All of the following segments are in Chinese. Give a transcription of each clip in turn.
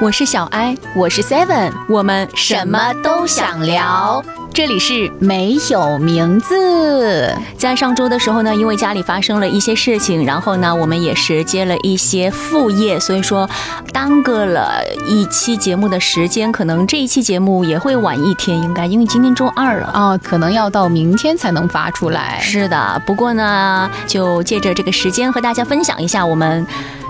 我是小艾，我是 Seven，我们什么都想聊。这里是没有名字。在上周的时候呢，因为家里发生了一些事情，然后呢，我们也是接了一些副业，所以说耽搁了一期节目的时间，可能这一期节目也会晚一天，应该因为今天周二了啊，可能要到明天才能发出来。是的，不过呢，就借着这个时间和大家分享一下我们。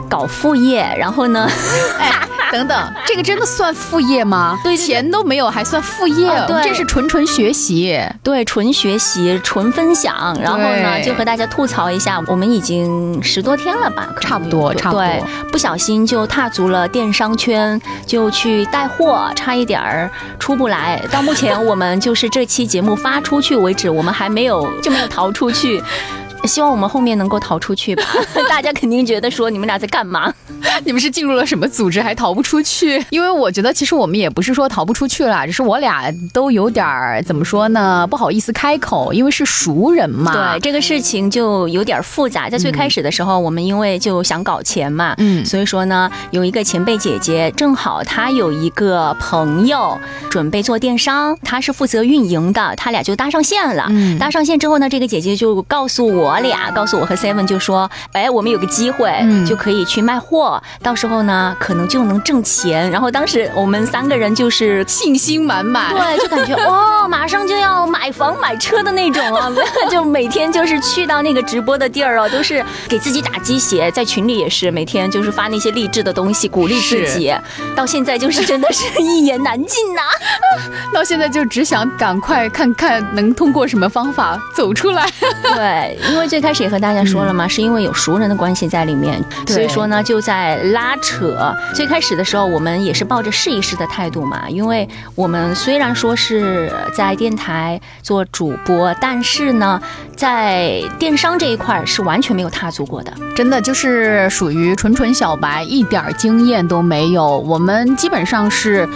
搞副业，然后呢？哎，等等，这个真的算副业吗？对，钱都没有还算副业？对，这是纯纯学习，对，纯学习，纯分享。然后呢，就和大家吐槽一下，我们已经十多天了吧？差不多，差不多。不小心就踏足了电商圈，就去带货，差一点儿出不来。到目前，我们就是这期节目发出去为止，我们还没有就没有逃出去。希望我们后面能够逃出去吧，大家肯定觉得说你们俩在干嘛？你们是进入了什么组织还逃不出去？因为我觉得其实我们也不是说逃不出去了，只是我俩都有点儿怎么说呢，不好意思开口，因为是熟人嘛。对，这个事情就有点复杂。在最开始的时候，我们因为就想搞钱嘛，嗯，所以说呢，有一个前辈姐姐，正好她有一个朋友准备做电商，她是负责运营的，他俩就搭上线了。嗯，搭上线之后呢，这个姐姐就告诉我俩，告诉我和 Seven 就说，哎，我们有个机会，就可以去卖货。到时候呢，可能就能挣钱。然后当时我们三个人就是信心满满，对，就感觉哦，马上就要买房买车的那种啊！就每天就是去到那个直播的地儿哦，都是给自己打鸡血，在群里也是每天就是发那些励志的东西，鼓励自己。到现在就是真的是一言难尽呐！到现在就只想赶快看看能通过什么方法走出来。对，因为最开始也和大家说了嘛，是因为有熟人的关系在里面，所以说呢，就在。拉扯，最开始的时候，我们也是抱着试一试的态度嘛，因为我们虽然说是在电台做主播，但是呢，在电商这一块是完全没有踏足过的，真的就是属于纯纯小白，一点经验都没有。我们基本上是。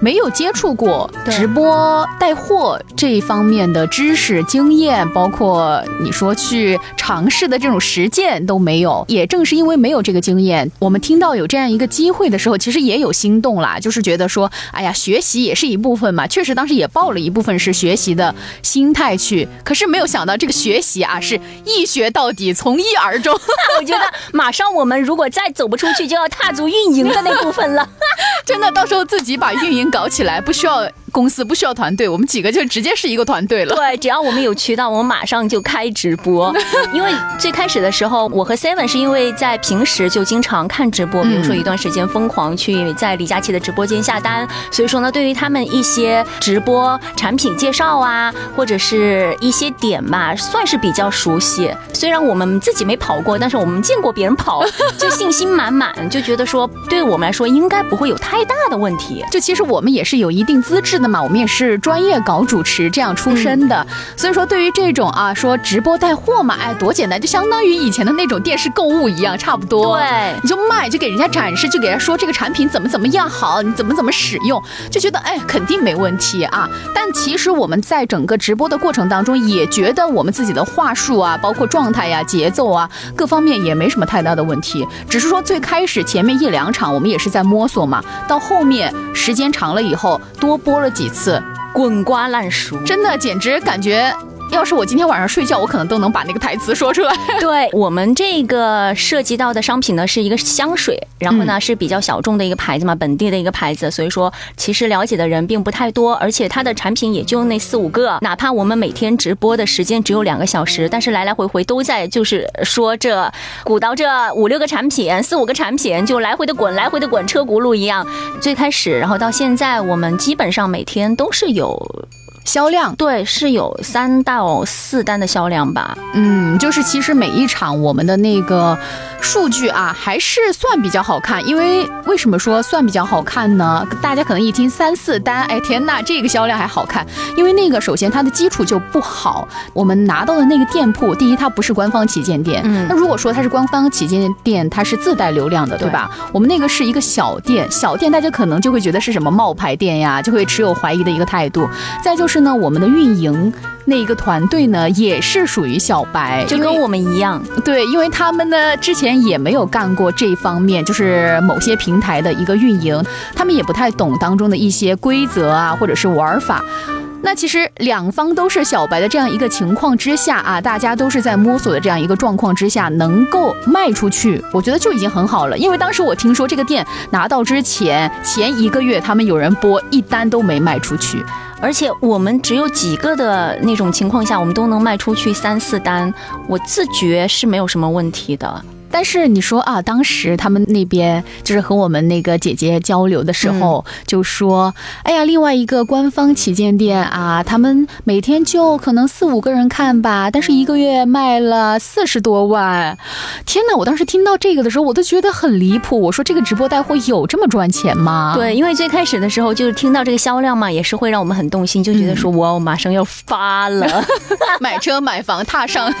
没有接触过直播带货这一方面的知识经验，包括你说去尝试的这种实践都没有。也正是因为没有这个经验，我们听到有这样一个机会的时候，其实也有心动啦，就是觉得说，哎呀，学习也是一部分嘛。确实，当时也抱了一部分是学习的心态去，可是没有想到这个学习啊，是一学到底，从一而终。我觉得马上我们如果再走不出去，就要踏足运营的那部分了。真的，到时候自己把运营。搞起来不需要。公司不需要团队，我们几个就直接是一个团队了。对，只要我们有渠道，我们马上就开直播。因为最开始的时候，我和 Seven 是因为在平时就经常看直播，比如说一段时间疯狂去在李佳琦的直播间下单，所以说呢，对于他们一些直播产品介绍啊，或者是一些点吧，算是比较熟悉。虽然我们自己没跑过，但是我们见过别人跑，就信心满满，就觉得说对我们来说应该不会有太大的问题。就其实我们也是有一定资质。的嘛，我们也是专业搞主持这样出身的，所以说对于这种啊，说直播带货嘛，哎，多简单，就相当于以前的那种电视购物一样，差不多。对，你就卖，就给人家展示，就给人家说这个产品怎么怎么样好，你怎么怎么使用，就觉得哎，肯定没问题啊。但其实我们在整个直播的过程当中，也觉得我们自己的话术啊，包括状态呀、节奏啊，各方面也没什么太大的问题。只是说最开始前面一两场，我们也是在摸索嘛，到后面时间长了以后，多播了。几次滚瓜烂熟，真的简直感觉。要是我今天晚上睡觉，我可能都能把那个台词说出来。对我们这个涉及到的商品呢，是一个香水，然后呢是比较小众的一个牌子嘛，本地的一个牌子，所以说其实了解的人并不太多，而且它的产品也就那四五个。哪怕我们每天直播的时间只有两个小时，但是来来回回都在就是说这鼓捣这五六个产品，四五个产品就来回的滚，来回的滚，车轱辘一样。最开始，然后到现在，我们基本上每天都是有。销量对是有三到四单的销量吧，嗯，就是其实每一场我们的那个数据啊，还是算比较好看。因为为什么说算比较好看呢？大家可能一听三四单，哎天呐，这个销量还好看。因为那个首先它的基础就不好，我们拿到的那个店铺，第一它不是官方旗舰店，嗯，那如果说它是官方旗舰店，它是自带流量的，对吧？我们那个是一个小店，小店大家可能就会觉得是什么冒牌店呀，就会持有怀疑的一个态度。再就是。是呢，我们的运营那一个团队呢，也是属于小白，就跟我们一样。对，因为他们呢之前也没有干过这方面，就是某些平台的一个运营，他们也不太懂当中的一些规则啊，或者是玩法。那其实两方都是小白的这样一个情况之下啊，大家都是在摸索的这样一个状况之下，能够卖出去，我觉得就已经很好了。因为当时我听说这个店拿到之前前一个月，他们有人播一单都没卖出去，而且我们只有几个的那种情况下，我们都能卖出去三四单，我自觉是没有什么问题的。但是你说啊，当时他们那边就是和我们那个姐姐交流的时候，就说，哎呀，另外一个官方旗舰店啊，他们每天就可能四五个人看吧，但是一个月卖了四十多万，天哪！我当时听到这个的时候，我都觉得很离谱。我说这个直播带货有这么赚钱吗？对，因为最开始的时候就是听到这个销量嘛，也是会让我们很动心，就觉得说哇，马上要发了，买车买房，踏上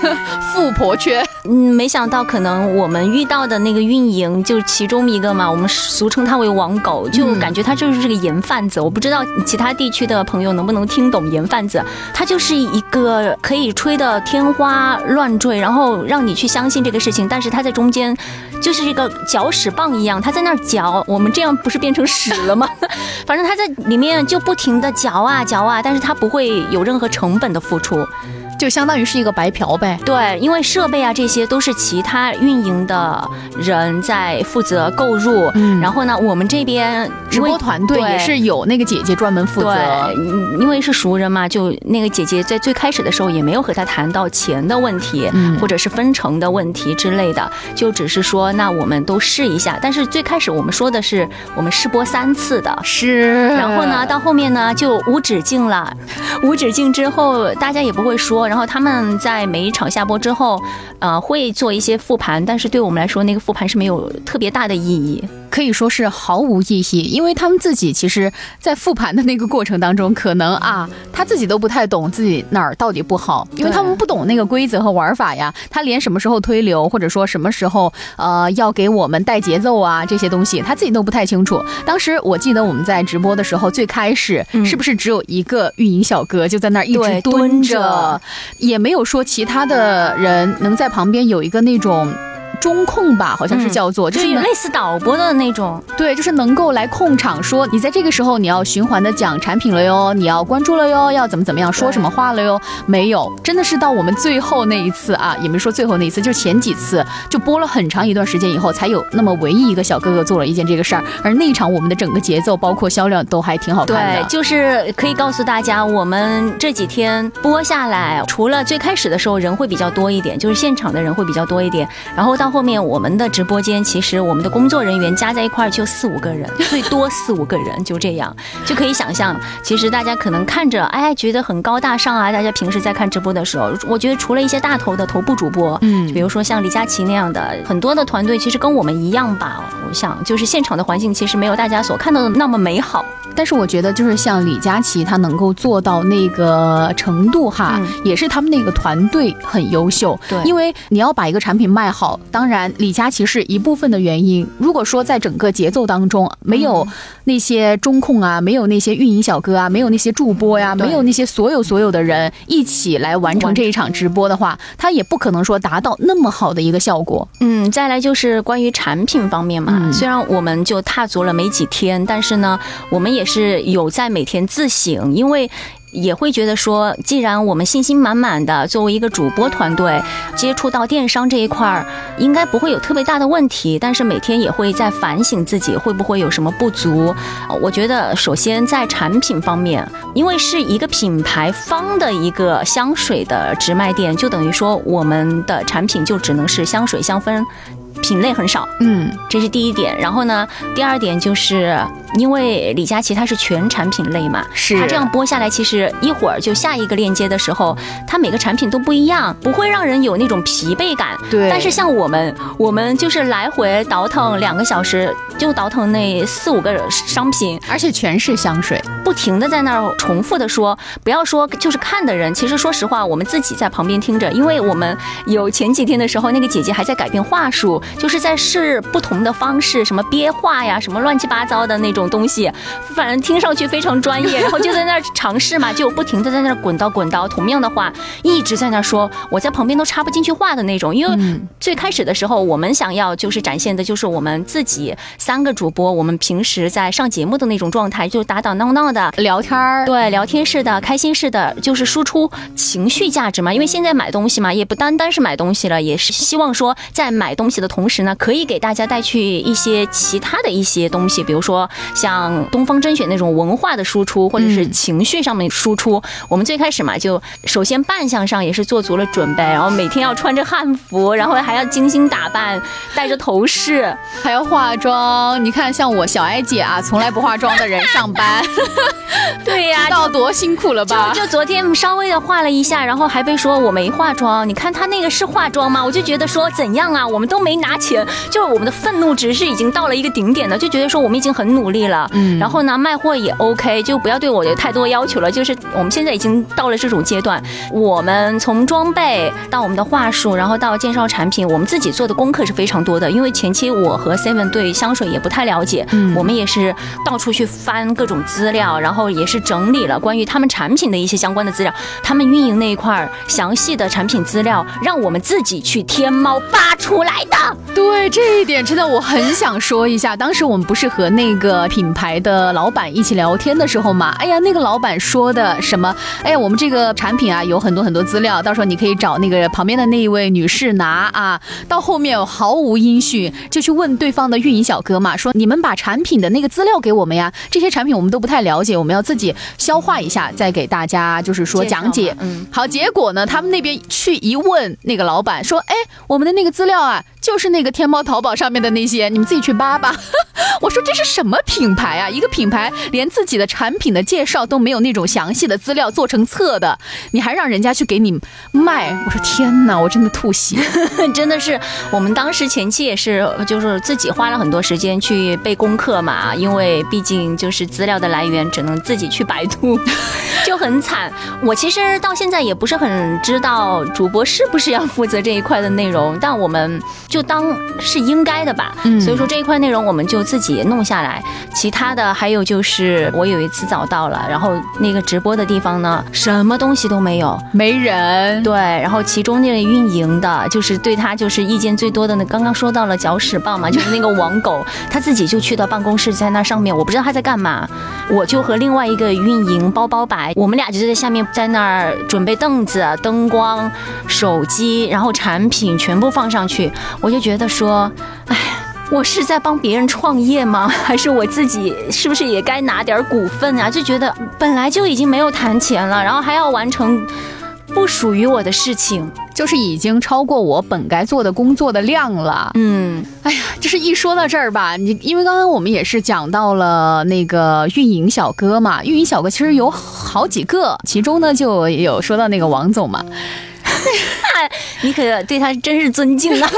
富婆圈。嗯，没想到可能。我们遇到的那个运营就是其中一个嘛，我们俗称他为网狗，就感觉他就是这个盐贩子。我不知道其他地区的朋友能不能听懂盐贩子，他就是一个可以吹得天花乱坠，然后让你去相信这个事情，但是他在中间就是一个搅屎棒一样，他在那儿搅，我们这样不是变成屎了吗？反正他在里面就不停的搅啊搅啊，但是他不会有任何成本的付出。就相当于是一个白嫖呗。对，因为设备啊这些都是其他运营的人在负责购入，嗯然后呢，我们这边直播团队也是有那个姐姐专门负责。对，因为是熟人嘛，就那个姐姐在最开始的时候也没有和他谈到钱的问题，嗯或者是分成的问题之类的，就只是说那我们都试一下。但是最开始我们说的是我们试播三次的，是。然后呢，到后面呢就无止境了，无止境之后大家也不会说。然后他们在每一场下播之后，呃，会做一些复盘，但是对我们来说，那个复盘是没有特别大的意义。可以说是毫无意义，因为他们自己其实，在复盘的那个过程当中，可能啊，他自己都不太懂自己哪儿到底不好，因为他们不懂那个规则和玩法呀。他连什么时候推流，或者说什么时候呃要给我们带节奏啊这些东西，他自己都不太清楚。当时我记得我们在直播的时候，最开始是不是只有一个运营小哥就在那儿一直蹲着，也没有说其他的人能在旁边有一个那种。中控吧，好像是叫做，就是类似导播的那种。对，就是能够来控场，说你在这个时候你要循环的讲产品了哟，你要关注了哟，要怎么怎么样说什么话了哟？没有，真的是到我们最后那一次啊，也没说最后那一次，就是前几次就播了很长一段时间以后，才有那么唯一一个小哥哥做了一件这个事儿。而那一场我们的整个节奏包括销量都还挺好看的。对，就是可以告诉大家，我们这几天播下来，除了最开始的时候人会比较多一点，就是现场的人会比较多一点，然后到。到后面，我们的直播间其实我们的工作人员加在一块儿就四五个人，最多四五个人，就这样就可以想象。其实大家可能看着，哎，觉得很高大上啊。大家平时在看直播的时候，我觉得除了一些大头的头部主播，嗯，比如说像李佳琦那样的，很多的团队其实跟我们一样吧。我想，就是现场的环境其实没有大家所看到的那么美好。但是我觉得，就是像李佳琦他能够做到那个程度哈，也是他们那个团队很优秀。对，因为你要把一个产品卖好。当然，李佳琦是一部分的原因。如果说在整个节奏当中没有那些中控啊，没有那些运营小哥啊，没有那些助播呀，没有那些所有所有的人一起来完成这一场直播的话，他也不可能说达到那么好的一个效果。嗯，再来就是关于产品方面嘛，虽然我们就踏足了没几天，但是呢，我们也是有在每天自省，因为。也会觉得说，既然我们信心满满的作为一个主播团队，接触到电商这一块儿，应该不会有特别大的问题。但是每天也会在反省自己会不会有什么不足。我觉得首先在产品方面，因为是一个品牌方的一个香水的直卖店，就等于说我们的产品就只能是香水香氛。品类很少，嗯，这是第一点。然后呢，第二点就是因为李佳琦他是全产品类嘛，是他这样播下来，其实一会儿就下一个链接的时候，他每个产品都不一样，不会让人有那种疲惫感。对。但是像我们，我们就是来回倒腾两个小时，就倒腾那四五个商品，而且全是香水，不停的在那儿重复的说，不要说就是看的人，其实说实话，我们自己在旁边听着，因为我们有前几天的时候，那个姐姐还在改变话术。就是在试不同的方式，什么憋话呀，什么乱七八糟的那种。种东西，反正听上去非常专业，然后就在那儿尝试嘛，就不停的在那儿滚刀滚刀，同样的话一直在那儿说，我在旁边都插不进去话的那种。因为最开始的时候，我们想要就是展现的就是我们自己三个主播，我们平时在上节目的那种状态，就打打闹闹的聊天儿，对，聊天式的、开心式的，就是输出情绪价值嘛。因为现在买东西嘛，也不单单是买东西了，也是希望说在买东西的同时呢，可以给大家带去一些其他的一些东西，比如说像东方甄选那种文化的输出，或者是情绪上面输出。我们最开始嘛，就首先扮相上也是做足了准备，然后每天要穿着汉服，然后还要精心打扮，戴着头饰，还要化妆。你看，像我小艾姐啊，从来不化妆的人上班，对呀，知道多辛苦了吧？就就昨天稍微的化了一下，然后还被说我没化妆。你看她那个是化妆吗？我就觉得说怎样啊？我们都没拿钱，就是我们的愤怒值是已经到了一个顶点的，就觉得说我们已经很努力了。嗯，然后呢，卖货也 OK，就不要对我有太多要求了。就是我们现在已经到了这种阶段，我们从装备到我们的话术，然后到介绍产品，我们自己做的功课是非常多的。因为前期我和 Seven 对香水也不太了解，嗯，我们也是到处去翻各种资料，然后也是整理了关于他们产品的一些相关的资料，他们运营那一块详细的产品资料，让我们自己去天猫扒出来的。对这一点，真的我很想说一下。当时我们不是和那个品牌的老板一起聊天的时候嘛，哎呀，那个老板说的什么？哎呀，我们这个产品啊，有很多很多资料，到时候你可以找那个旁边的那一位女士拿啊。到后面毫无音讯，就去问对方的运营小哥嘛，说你们把产品的那个资料给我们呀，这些产品我们都不太了解，我们要自己消化一下，再给大家就是说讲解。嗯，好，结果呢，他们那边去一问那个老板说，哎，我们的那个资料啊，就是那个天猫淘宝上面的那些，你们自己去扒吧。我说这是什么品牌啊？一个品牌连自己的产品的介绍都没有那种详细的资料做成册的，你还让人家去给你卖？我说天哪，我真的吐血，真的是。我们当时前期也是，就是自己花了很多时间去背功课嘛，因为毕竟就是资料的来源只能自己去百度，就很惨。我其实到现在也不是很知道主播是不是要负责这一块的内容，但我们当是应该的吧。所以说这一块内容我们就自己弄下来，其他的还有就是我有一次早到了，然后那个直播的地方呢，什么东西都没有，没人。对，然后其中那个运营的，就是对他就是意见最多的那，刚刚说到了搅屎棒嘛，就是那个王狗，他自己就去到办公室，在那上面，我不知道他在干嘛，我就和另外一个运营包包白，我们俩就在下面在那儿准备凳子、灯光、手机，然后产品全部放上去，我就觉得说，哎。我是在帮别人创业吗？还是我自己是不是也该拿点股份啊？就觉得本来就已经没有谈钱了，然后还要完成不属于我的事情，就是已经超过我本该做的工作的量了。嗯，哎呀，就是一说到这儿吧，你因为刚刚我们也是讲到了那个运营小哥嘛，运营小哥其实有好几个，其中呢就有说到那个王总嘛。你可对他真是尊敬啊！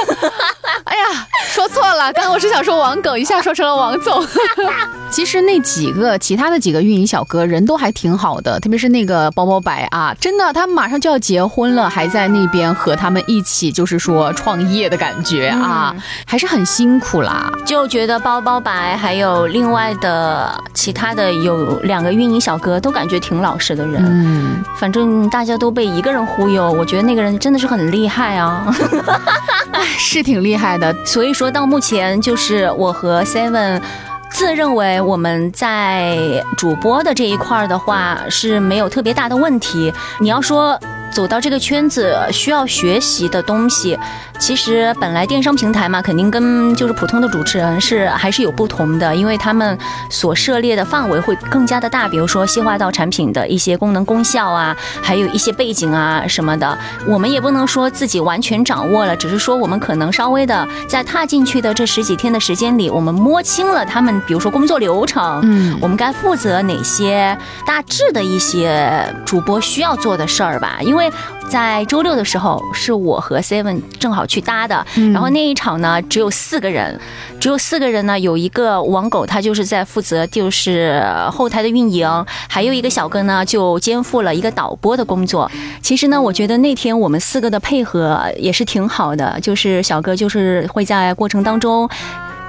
哎呀，说错了，刚刚我是想说王狗，一下说成了王总。其实那几个其他的几个运营小哥人都还挺好的，特别是那个包包白啊，真的，他马上就要结婚了，还在那边和他们一起就是说创业的感觉啊，还是很辛苦啦。就觉得包包白还有另外的其他的有两个运营小哥都感觉挺老实的人，嗯，反正大家都被一个人忽悠，我觉得那个人真的是很厉害啊，是挺厉害的。所以说到目前，就是我和 Seven。自认为我们在主播的这一块的话是没有特别大的问题。你要说。走到这个圈子需要学习的东西，其实本来电商平台嘛，肯定跟就是普通的主持人是还是有不同的，因为他们所涉猎的范围会更加的大。比如说细化到产品的一些功能功效啊，还有一些背景啊什么的，我们也不能说自己完全掌握了，只是说我们可能稍微的在踏进去的这十几天的时间里，我们摸清了他们，比如说工作流程，嗯，我们该负责哪些大致的一些主播需要做的事儿吧，因为。因为在周六的时候是我和 Seven 正好去搭的，然后那一场呢只有四个人，只有四个人呢，有一个网狗他就是在负责就是后台的运营，还有一个小哥呢就肩负了一个导播的工作。其实呢，我觉得那天我们四个的配合也是挺好的，就是小哥就是会在过程当中。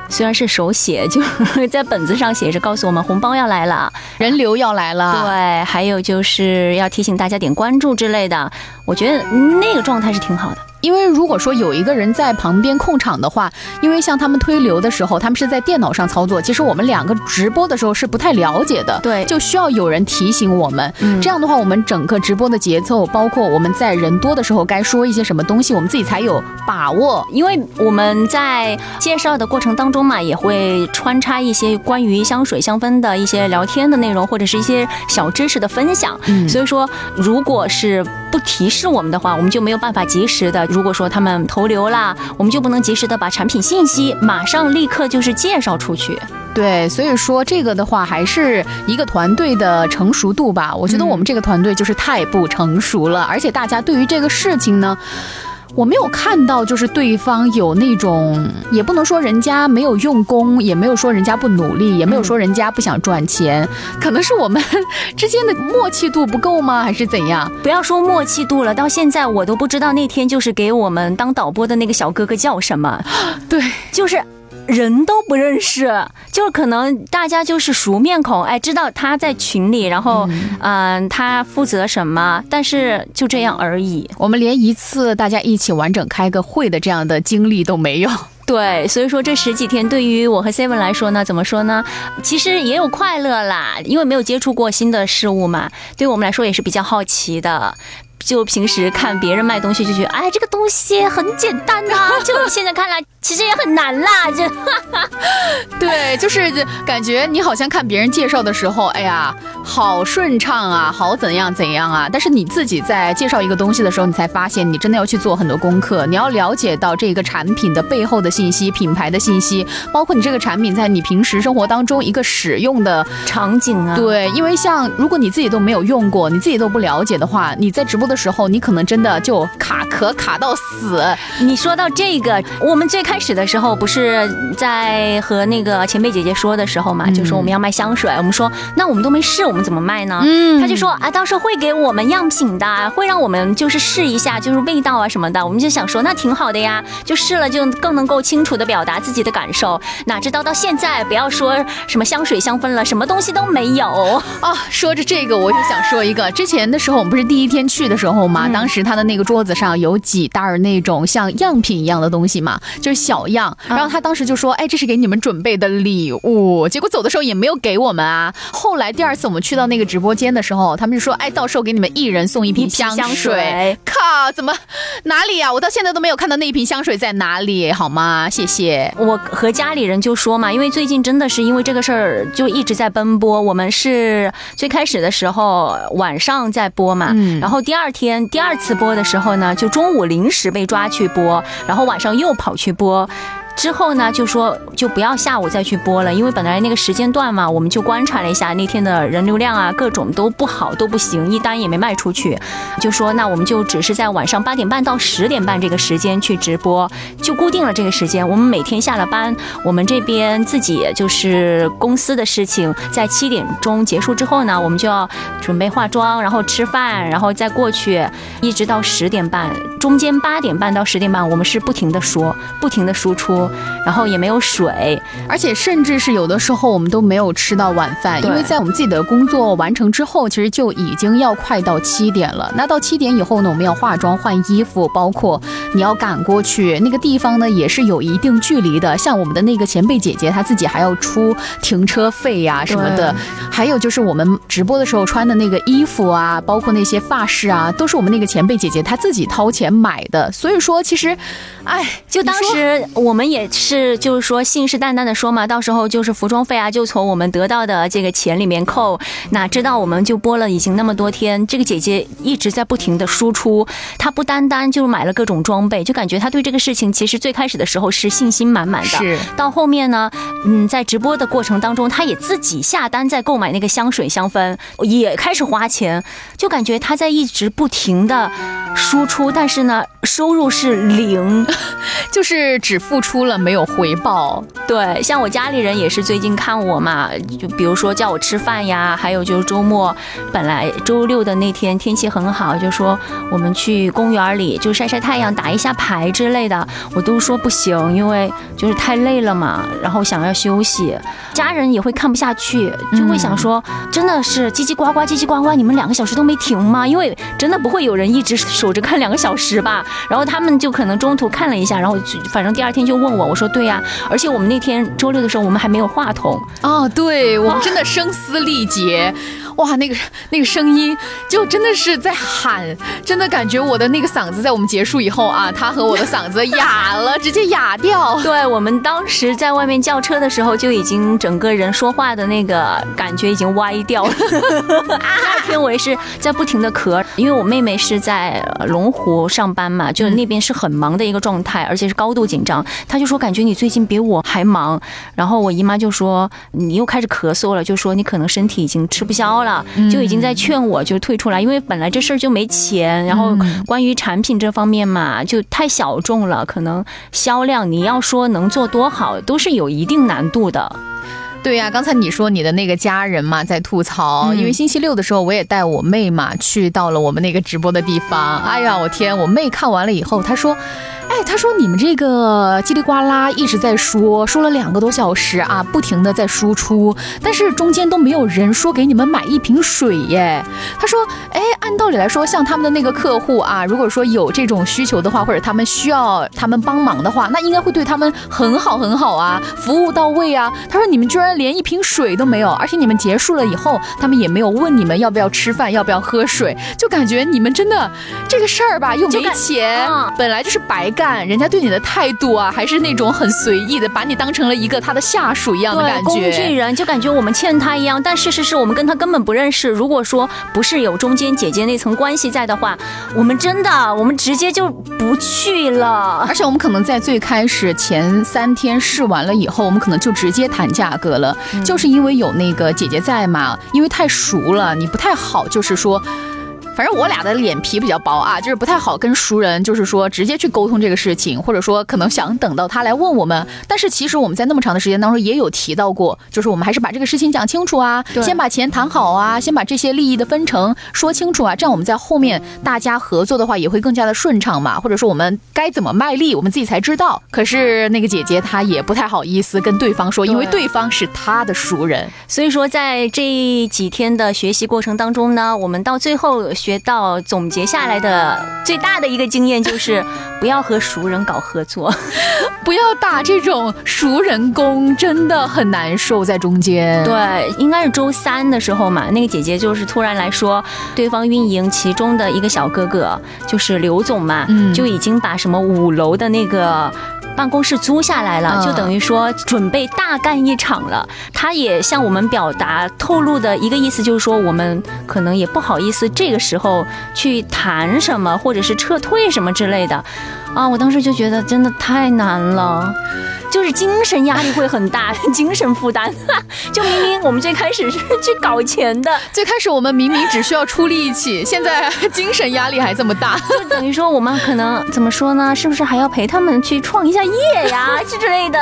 虽然是手写，就 在本子上写着告诉我们红包要来了，人流要来了，对，还有就是要提醒大家点关注之类的。我觉得那个状态是挺好的。因为如果说有一个人在旁边控场的话，因为像他们推流的时候，他们是在电脑上操作，其实我们两个直播的时候是不太了解的，对，就需要有人提醒我们。嗯，这样的话，我们整个直播的节奏，包括我们在人多的时候该说一些什么东西，我们自己才有把握。因为我们在介绍的过程当中嘛，也会穿插一些关于香水香氛的一些聊天的内容，或者是一些小知识的分享。嗯，所以说，如果是不提示我们的话，我们就没有办法及时的。如果说他们投流啦，我们就不能及时的把产品信息马上立刻就是介绍出去。对，所以说这个的话还是一个团队的成熟度吧。我觉得我们这个团队就是太不成熟了，而且大家对于这个事情呢。我没有看到，就是对方有那种，也不能说人家没有用功，也没有说人家不努力，也没有说人家不想赚钱，可能是我们之间的默契度不够吗？还是怎样？不要说默契度了，到现在我都不知道那天就是给我们当导播的那个小哥哥叫什么。对，就是。人都不认识，就可能大家就是熟面孔，哎，知道他在群里，然后，嗯，他负责什么，但是就这样而已。我们连一次大家一起完整开个会的这样的经历都没有。对，所以说这十几天对于我和 Seven 来说呢，怎么说呢？其实也有快乐啦，因为没有接触过新的事物嘛，对我们来说也是比较好奇的。就平时看别人卖东西就觉得，哎，这个东西很简单呐。就现在看来，其实也很难啦。就，对，就是感觉你好像看别人介绍的时候，哎呀，好顺畅啊，好怎样怎样啊。但是你自己在介绍一个东西的时候，你才发现你真的要去做很多功课，你要了解到这个产品的背后的信息、品牌的信息，包括你这个产品在你平时生活当中一个使用的场景啊。对，因为像如果你自己都没有用过，你自己都不了解的话，你在直播。的时候，你可能真的就卡壳卡到死。你说到这个，我们最开始的时候不是在和那个前辈姐姐说的时候嘛，就说我们要卖香水，我们说那我们都没试，我们怎么卖呢？嗯，他就说啊，到时候会给我们样品的，会让我们就是试一下，就是味道啊什么的。我们就想说那挺好的呀，就试了就更能够清楚的表达自己的感受。哪知道到现在，不要说什么香水香氛了，什么东西都没有啊。说着这个，我就想说一个，之前的时候我们不是第一天去的。时候嘛，当时他的那个桌子上有几袋儿那种像样品一样的东西嘛，就是小样。然后他当时就说：“哎，这是给你们准备的礼物。”结果走的时候也没有给我们啊。后来第二次我们去到那个直播间的时候，他们就说：“哎，到时候给你们一人送一瓶香水。”靠，怎么哪里呀？我到现在都没有看到那一瓶香水在哪里，好吗？谢谢。我和家里人就说嘛，因为最近真的是因为这个事儿就一直在奔波。我们是最开始的时候晚上在播嘛，然后第二。天第二次播的时候呢，就中午临时被抓去播，然后晚上又跑去播。之后呢，就说就不要下午再去播了，因为本来那个时间段嘛，我们就观察了一下那天的人流量啊，各种都不好，都不行，一单也没卖出去。就说那我们就只是在晚上八点半到十点半这个时间去直播，就固定了这个时间。我们每天下了班，我们这边自己就是公司的事情，在七点钟结束之后呢，我们就要准备化妆，然后吃饭，然后再过去，一直到十点半。中间八点半到十点半，我们是不停的说，不停的输出。然后也没有水，而且甚至是有的时候我们都没有吃到晚饭，因为在我们自己的工作完成之后，其实就已经要快到七点了。那到七点以后呢，我们要化妆换衣服，包括你要赶过去那个地方呢，也是有一定距离的。像我们的那个前辈姐姐，她自己还要出停车费呀什么的。还有就是我们直播的时候穿的那个衣服啊，包括那些发饰啊，都是我们那个前辈姐姐她自己掏钱买的。所以说，其实，哎，就当时我们也是。就是说信誓旦旦的说嘛，到时候就是服装费啊，就从我们得到的这个钱里面扣。哪知道我们就播了已经那么多天，这个姐姐一直在不停的输出，她不单单就是买了各种装备，就感觉她对这个事情其实最开始的时候是信心满满的。是，到后面呢，嗯，在直播的过程当中，她也自己下单在购买买那个香水香氛，也开始花钱，就感觉她在一直不停的输出，但是呢，收入是零，就是只付出了没有回报。对，像我家里人也是最近看我嘛，就比如说叫我吃饭呀，还有就是周末，本来周六的那天天气很好，就说我们去公园里就晒晒太阳、打一下牌之类的，我都说不行，因为就是太累了嘛，然后想要休息，家人也会看不下去，就会想说，真的是叽叽呱呱、叽叽呱呱，你们两个小时都没停吗？因为真的不会有人一直守着看两个小时吧？然后他们就可能中途看了一下，然后反正第二天就问我，我说对呀，而且我们那天周六的时候我们还没有话筒哦，对我们真的声嘶力竭。哇，那个那个声音就真的是在喊，真的感觉我的那个嗓子在我们结束以后啊，他和我的嗓子哑了，直接哑掉。对我们当时在外面叫车的时候，就已经整个人说话的那个感觉已经歪掉了。那天我也是在不停的咳，因为我妹妹是在龙湖上班嘛，就是那边是很忙的一个状态，而且是高度紧张。她就说感觉你最近比我还忙，然后我姨妈就说你又开始咳嗽了，就说你可能身体已经吃不消了。就已经在劝我，就退出来，因为本来这事儿就没钱，然后关于产品这方面嘛，就太小众了，可能销量你要说能做多好，都是有一定难度的。对呀，刚才你说你的那个家人嘛，在吐槽，因为星期六的时候，我也带我妹嘛去到了我们那个直播的地方。哎呀，我天，我妹看完了以后，她说。哎，他说你们这个叽里呱啦一直在说，说了两个多小时啊，不停的在输出，但是中间都没有人说给你们买一瓶水耶。他说，哎，按道理来说，像他们的那个客户啊，如果说有这种需求的话，或者他们需要他们帮忙的话，那应该会对他们很好很好啊，服务到位啊。他说你们居然连一瓶水都没有，而且你们结束了以后，他们也没有问你们要不要吃饭，要不要喝水，就感觉你们真的这个事儿吧，又没钱，本来就是白。干人家对你的态度啊，还是那种很随意的，把你当成了一个他的下属一样的感觉，工具人，就感觉我们欠他一样。但事实是我们跟他根本不认识。如果说不是有中间姐姐那层关系在的话，我们真的，我们直接就不去了。而且我们可能在最开始前三天试完了以后，我们可能就直接谈价格了，就是因为有那个姐姐在嘛，因为太熟了，你不太好，就是说。反正我俩的脸皮比较薄啊，就是不太好跟熟人，就是说直接去沟通这个事情，或者说可能想等到他来问我们。但是其实我们在那么长的时间当中也有提到过，就是我们还是把这个事情讲清楚啊，先把钱谈好啊，先把这些利益的分成说清楚啊，这样我们在后面大家合作的话也会更加的顺畅嘛。或者说我们该怎么卖力，我们自己才知道。可是那个姐姐她也不太好意思跟对方说，因为对方是她的熟人。所以说在这几天的学习过程当中呢，我们到最后。学到总结下来的最大的一个经验就是，不要和熟人搞合作，不要打这种熟人工，真的很难受在中间。对，应该是周三的时候嘛，那个姐姐就是突然来说，对方运营其中的一个小哥哥，就是刘总嘛，就已经把什么五楼的那个。办公室租下来了，就等于说准备大干一场了。他也向我们表达透露的一个意思，就是说我们可能也不好意思这个时候去谈什么，或者是撤退什么之类的。啊，我当时就觉得真的太难了。就是精神压力会很大，精神负担。就明明我们最开始是去搞钱的，最开始我们明明只需要出力气，现在精神压力还这么大，就等于说我们可能怎么说呢？是不是还要陪他们去创一下业呀之类的？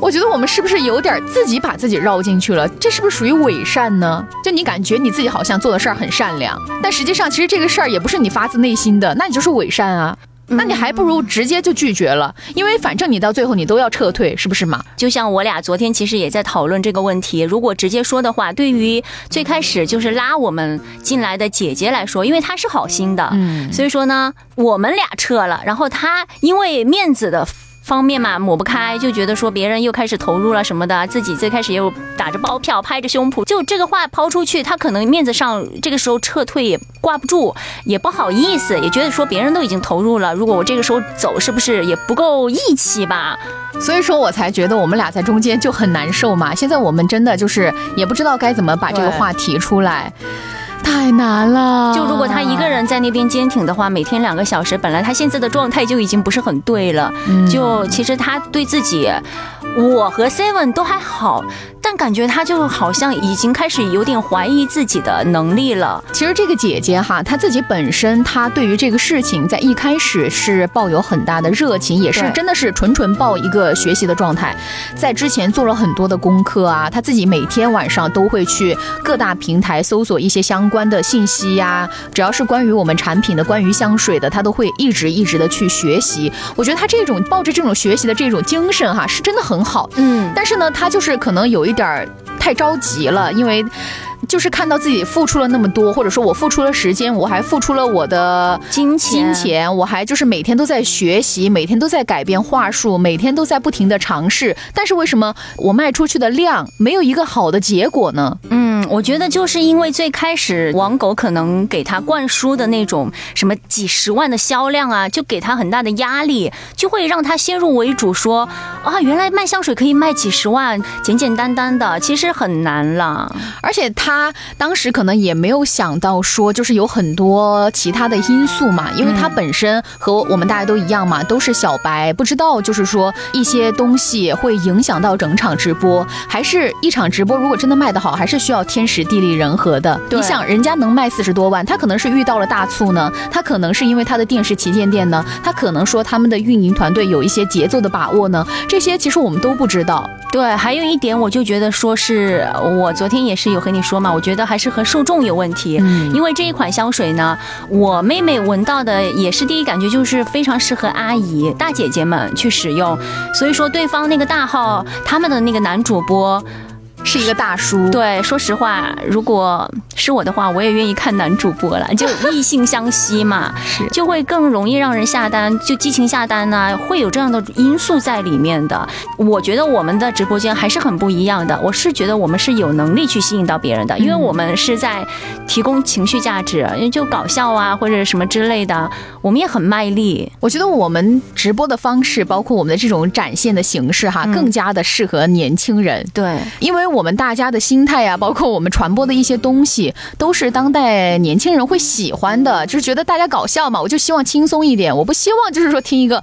我觉得我们是不是有点自己把自己绕进去了？这是不是属于伪善呢？就你感觉你自己好像做的事儿很善良，但实际上其实这个事儿也不是你发自内心的，那你就是伪善啊。那你还不如直接就拒绝了，因为反正你到最后你都要撤退，是不是嘛？就像我俩昨天其实也在讨论这个问题，如果直接说的话，对于最开始就是拉我们进来的姐姐来说，因为她是好心的，嗯，所以说呢，我们俩撤了，然后她因为面子的。方面嘛抹不开，就觉得说别人又开始投入了什么的，自己最开始又打着包票拍着胸脯，就这个话抛出去，他可能面子上这个时候撤退也挂不住，也不好意思，也觉得说别人都已经投入了，如果我这个时候走，是不是也不够义气吧？所以说我才觉得我们俩在中间就很难受嘛。现在我们真的就是也不知道该怎么把这个话提出来。太难了。就如果他一个人在那边坚挺的话，每天两个小时，本来他现在的状态就已经不是很对了。就其实他对自己，我和 Seven 都还好。但感觉他就好像已经开始有点怀疑自己的能力了。其实这个姐姐哈，她自己本身她对于这个事情在一开始是抱有很大的热情，也是真的是纯纯抱一个学习的状态。在之前做了很多的功课啊，她自己每天晚上都会去各大平台搜索一些相关的信息呀，只要是关于我们产品的、关于香水的，他都会一直一直的去学习。我觉得他这种抱着这种学习的这种精神哈，是真的很好。嗯，但是呢，他就是可能有一。点儿太着急了，因为。就是看到自己付出了那么多，或者说我付出了时间，我还付出了我的金钱，金钱，我还就是每天都在学习，每天都在改变话术，每天都在不停的尝试。但是为什么我卖出去的量没有一个好的结果呢？嗯，我觉得就是因为最开始王狗可能给他灌输的那种什么几十万的销量啊，就给他很大的压力，就会让他先入为主说啊，原来卖香水可以卖几十万，简简单单的，其实很难了，而且他。他当时可能也没有想到说，就是有很多其他的因素嘛，因为他本身和我们大家都一样嘛，都是小白，不知道就是说一些东西会影响到整场直播，还是一场直播如果真的卖得好，还是需要天时地利人和的。你想，人家能卖四十多万，他可能是遇到了大促呢，他可能是因为他的电视旗舰店呢，他可能说他们的运营团队有一些节奏的把握呢，这些其实我们都不知道。对，还有一点，我就觉得说是我昨天也是有和你说嘛，我觉得还是和受众有问题。嗯，因为这一款香水呢，我妹妹闻到的也是第一感觉就是非常适合阿姨、大姐姐们去使用，所以说对方那个大号他们的那个男主播。是一个大叔，对，说实话，如果是我的话，我也愿意看男主播了，就异性相吸嘛，是，就会更容易让人下单，就激情下单呢，会有这样的因素在里面的。我觉得我们的直播间还是很不一样的，我是觉得我们是有能力去吸引到别人的，因为我们是在提供情绪价值，因为就搞笑啊或者什么之类的，我们也很卖力。我觉得我们直播的方式，包括我们的这种展现的形式哈，更加的适合年轻人，对，因为。我们大家的心态呀，包括我们传播的一些东西，都是当代年轻人会喜欢的，就是觉得大家搞笑嘛，我就希望轻松一点，我不希望就是说听一个。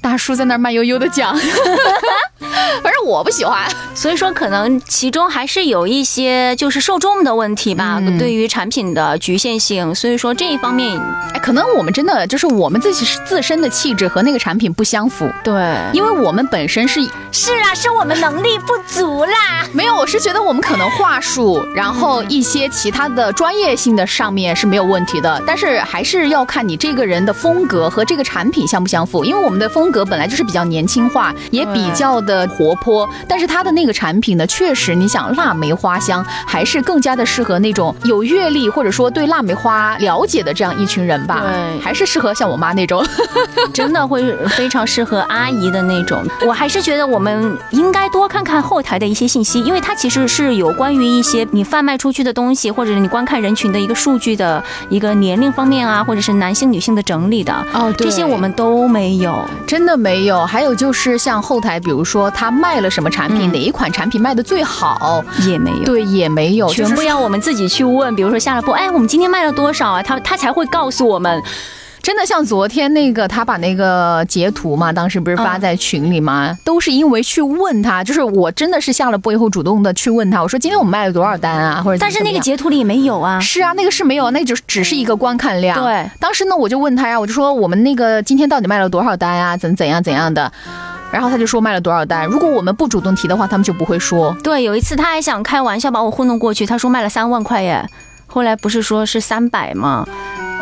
大叔在那儿慢悠悠的讲，反正我不喜欢，所以说可能其中还是有一些就是受众的问题吧，对于产品的局限性，所以说这一方面，哎，可能我们真的就是我们自己自身的气质和那个产品不相符，对，因为我们本身是是啊，是我们能力不足啦，没有，我是觉得我们可能话术，然后一些其他的专业性的上面是没有问题的，但是还是要看你这个人的风格和这个产品相不相符，因为我们的风。风格本来就是比较年轻化，也比较的活泼，但是它的那个产品呢，确实你想腊梅花香，还是更加的适合那种有阅历或者说对腊梅花了解的这样一群人吧。对，还是适合像我妈那种，真的会非常适合阿姨的那种。我还是觉得我们应该多看看后台的一些信息，因为它其实是有关于一些你贩卖出去的东西，或者是你观看人群的一个数据的一个年龄方面啊，或者是男性女性的整理的。哦，这些我们都没有。真的没有，还有就是像后台，比如说他卖了什么产品，哪一款产品卖的最好，也没有。对，也没有，全部要我们自己去问。比如说下了播，哎，我们今天卖了多少啊？他他才会告诉我们。真的像昨天那个，他把那个截图嘛，当时不是发在群里吗？都是因为去问他，就是我真的是下了播以后主动的去问他，我说今天我们卖了多少单啊？或者但是那个截图里没有啊？是啊，那个是没有，那就只是一个观看量。对，当时呢我就问他呀，我就说我们那个今天到底卖了多少单呀？怎怎样怎样的？然后他就说卖了多少单。如果我们不主动提的话，他们就不会说。对，有一次他还想开玩笑把我糊弄过去，他说卖了三万块耶，后来不是说是三百吗？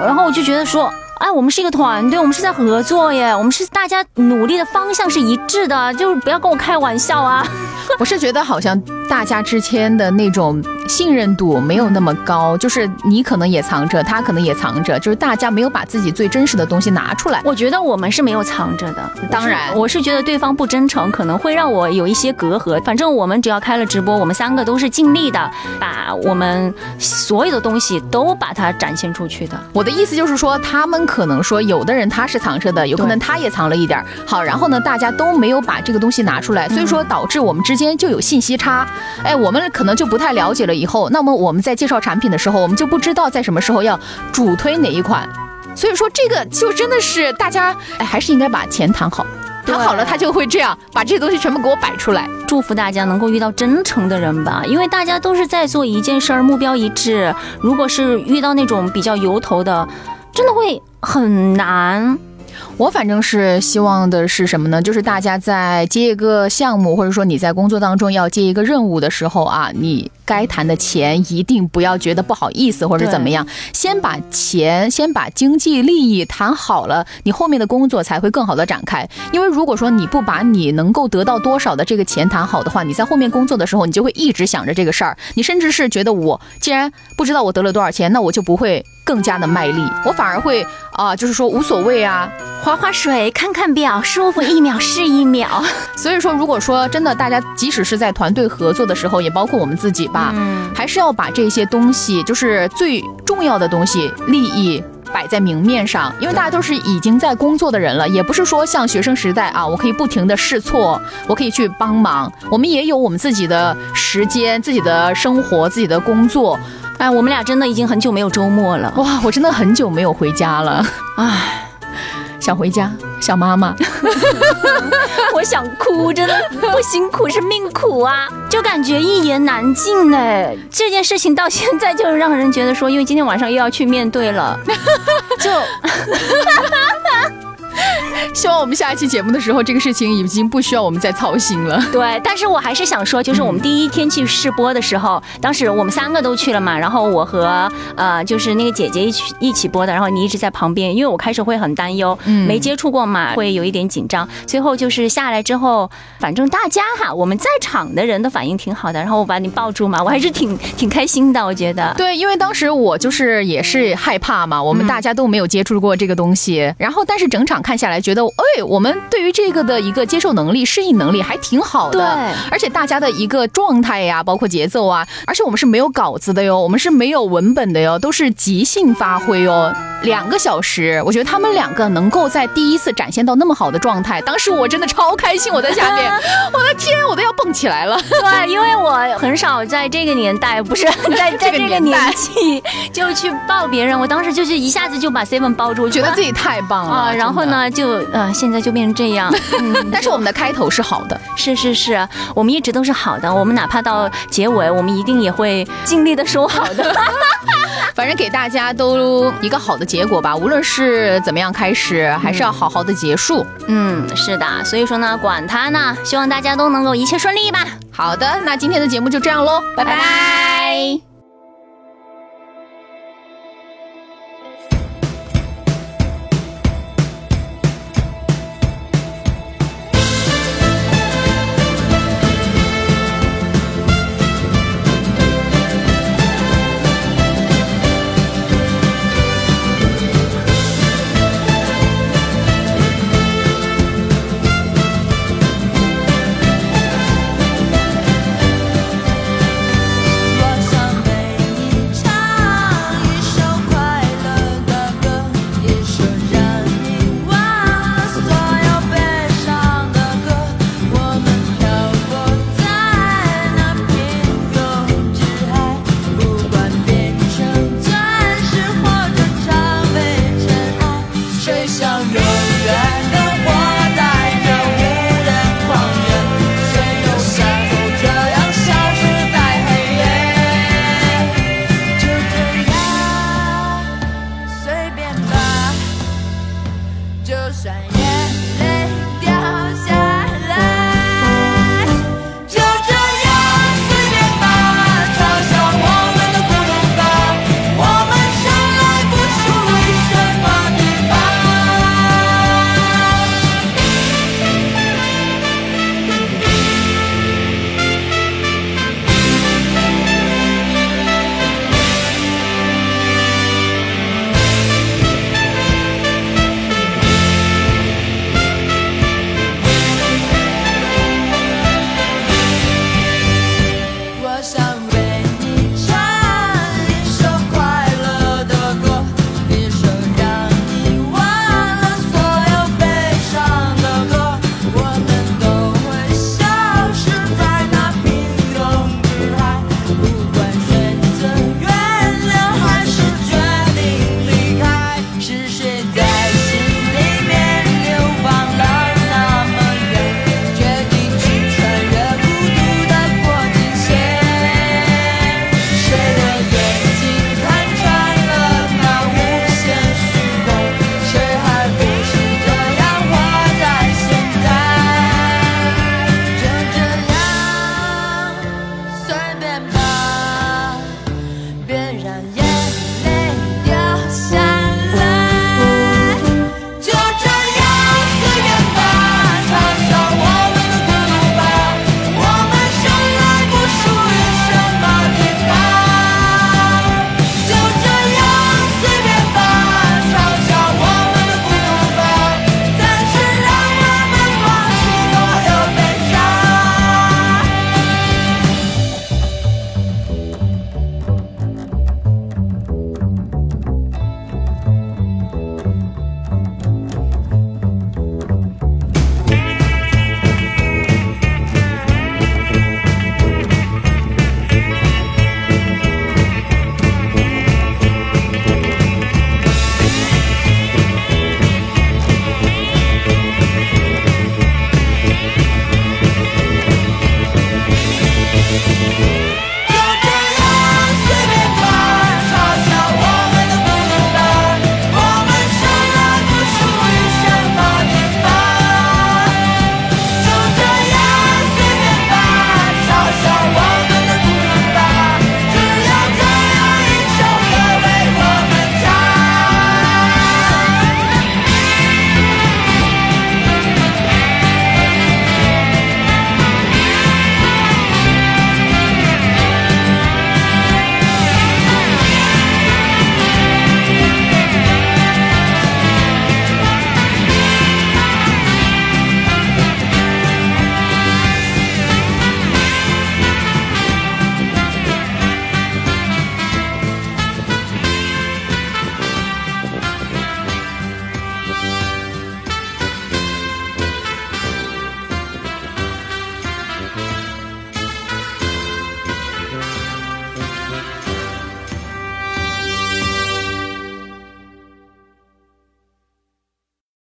然后我就觉得说。哎，我们是一个团队，我们是在合作耶，我们是大家努力的方向是一致的，就是不要跟我开玩笑啊！我是觉得好像大家之间的那种。信任度没有那么高，就是你可能也藏着，他可能也藏着，就是大家没有把自己最真实的东西拿出来。我觉得我们是没有藏着的，当然，我是觉得对方不真诚，可能会让我有一些隔阂。反正我们只要开了直播，我们三个都是尽力的，把我们所有的东西都把它展现出去的。我的意思就是说，他们可能说有的人他是藏着的，有可能他也藏了一点儿。好，然后呢，大家都没有把这个东西拿出来，所以说导致我们之之间就有信息差，哎，我们可能就不太了解了。以后，那么我们在介绍产品的时候，我们就不知道在什么时候要主推哪一款。所以说，这个就真的是大家，哎，还是应该把钱谈好，谈好了，他就会这样把这些东西全部给我摆出来。祝福大家能够遇到真诚的人吧，因为大家都是在做一件事儿，目标一致。如果是遇到那种比较油头的，真的会很难。我反正是希望的是什么呢？就是大家在接一个项目，或者说你在工作当中要接一个任务的时候啊，你该谈的钱一定不要觉得不好意思或者怎么样，先把钱，先把经济利益谈好了，你后面的工作才会更好的展开。因为如果说你不把你能够得到多少的这个钱谈好的话，你在后面工作的时候，你就会一直想着这个事儿，你甚至是觉得我既然不知道我得了多少钱，那我就不会更加的卖力，我反而会啊，就是说无所谓啊。划划水，看看表，舒服一秒是一秒。所以说，如果说真的，大家即使是在团队合作的时候，也包括我们自己吧，嗯，还是要把这些东西，就是最重要的东西，利益摆在明面上。因为大家都是已经在工作的人了，也不是说像学生时代啊，我可以不停的试错，我可以去帮忙。我们也有我们自己的时间、自己的生活、自己的工作。哎，我们俩真的已经很久没有周末了。哇，我真的很久没有回家了。哎。想回家，想妈妈，我想哭，真的不辛苦是命苦啊，就感觉一言难尽哎。这件事情到现在就让人觉得说，因为今天晚上又要去面对了，就。希望我们下一期节目的时候，这个事情已经不需要我们再操心了。对，但是我还是想说，就是我们第一天去试播的时候，当时我们三个都去了嘛，然后我和呃，就是那个姐姐一起一起播的，然后你一直在旁边，因为我开始会很担忧，没接触过嘛，会有一点紧张。最后就是下来之后，反正大家哈，我们在场的人的反应挺好的，然后我把你抱住嘛，我还是挺 挺开心的，我觉得。对，因为当时我就是也是害怕嘛，我们大家都没有接触过这个东西，然后但是整场看下来。觉得哎，我们对于这个的一个接受能力、适应能力还挺好的。对，而且大家的一个状态呀，包括节奏啊，而且我们是没有稿子的哟，我们是没有文本的哟，都是即兴发挥哟。两个小时，我觉得他们两个能够在第一次展现到那么好的状态，当时我真的超开心，我在下面，我的天，我都要蹦起来了。对，因为我很少在这个年代，不是在 在这个年纪就去抱别人，我当时就是一下子就把 Seven 抱住，觉得自己太棒了啊。然后呢，就。呃，现在就变成这样，但是我们的开头是好的，是是是，我们一直都是好的，我们哪怕到结尾，我们一定也会尽力的收好的，反正给大家都一个好的结果吧，无论是怎么样开始，还是要好好的结束。嗯，是的，所以说呢，管他呢，希望大家都能够一切顺利吧。好的，那今天的节目就这样喽，拜拜。